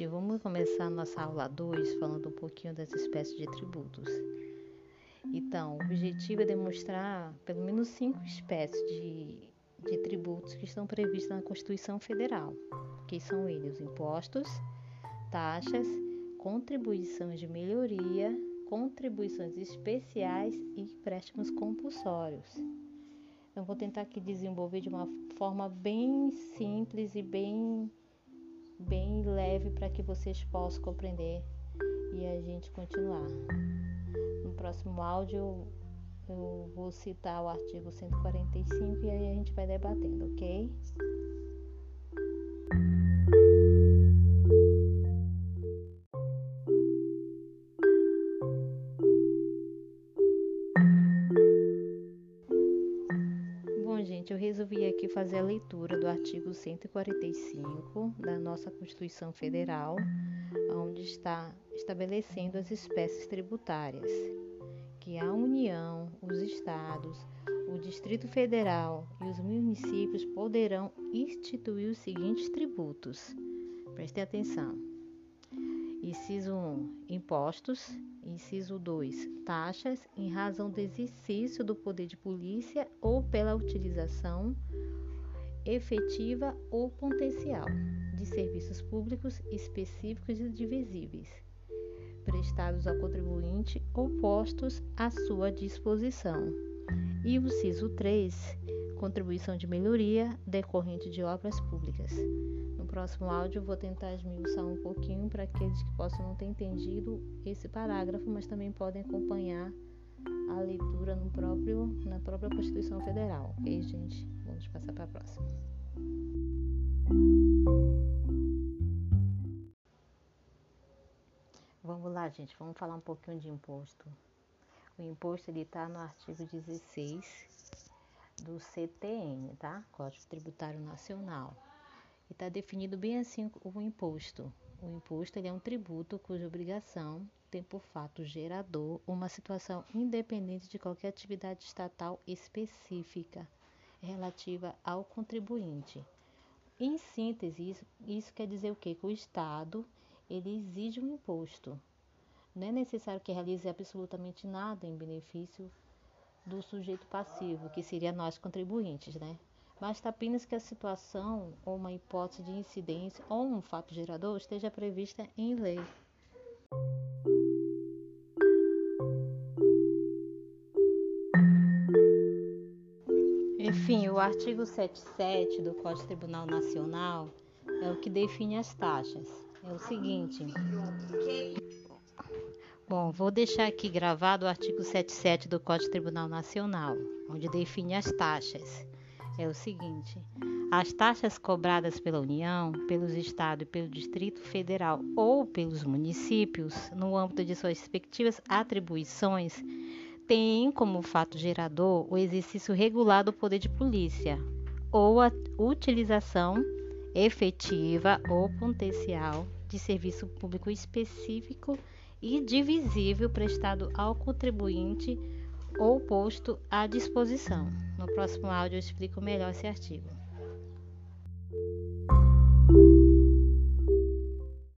vamos começar nossa aula 2 falando um pouquinho das espécies de tributos. Então, o objetivo é demonstrar pelo menos cinco espécies de, de tributos que estão previstos na Constituição Federal, que são eles os impostos, taxas, contribuições de melhoria, contribuições especiais e empréstimos compulsórios. Então, vou tentar aqui desenvolver de uma forma bem simples e bem, para que vocês possam compreender e a gente continuar. No próximo áudio eu vou citar o artigo 145 e aí a gente vai debatendo, ok? Gente, eu resolvi aqui fazer a leitura do artigo 145 da nossa Constituição Federal, onde está estabelecendo as espécies tributárias, que a União, os estados, o Distrito Federal e os municípios poderão instituir os seguintes tributos. Prestem atenção. Inciso 1, impostos. Inciso 2, taxas em razão do exercício do poder de polícia ou pela utilização efetiva ou potencial de serviços públicos específicos e divisíveis, prestados ao contribuinte ou postos à sua disposição. E o inciso 3, contribuição de melhoria decorrente de obras públicas próximo áudio vou tentar esmiuçar um pouquinho para aqueles que possam não ter entendido esse parágrafo, mas também podem acompanhar a leitura no próprio, na própria Constituição Federal. Ok, gente? Vamos passar para a próxima. Vamos lá, gente. Vamos falar um pouquinho de imposto. O imposto está no artigo 16 do CTN, tá? Código Tributário Nacional está definido bem assim o imposto. O imposto é um tributo cuja obrigação tem por fato gerador uma situação independente de qualquer atividade estatal específica relativa ao contribuinte. Em síntese, isso, isso quer dizer o quê? Que o Estado ele exige um imposto. Não é necessário que realize absolutamente nada em benefício do sujeito passivo, que seria nós contribuintes, né? basta apenas que a situação ou uma hipótese de incidência ou um fato gerador esteja prevista em lei. Enfim, o artigo 77 do Código Tribunal Nacional é o que define as taxas. É o seguinte. Bom, vou deixar aqui gravado o artigo 77 do Código Tribunal Nacional, onde define as taxas. É o seguinte: as taxas cobradas pela União, pelos Estados e pelo Distrito Federal ou pelos municípios, no âmbito de suas respectivas atribuições, têm como fato gerador o exercício regular do poder de polícia ou a utilização efetiva ou potencial de serviço público específico e divisível prestado ao contribuinte ou posto à disposição. No próximo áudio eu explico melhor esse artigo.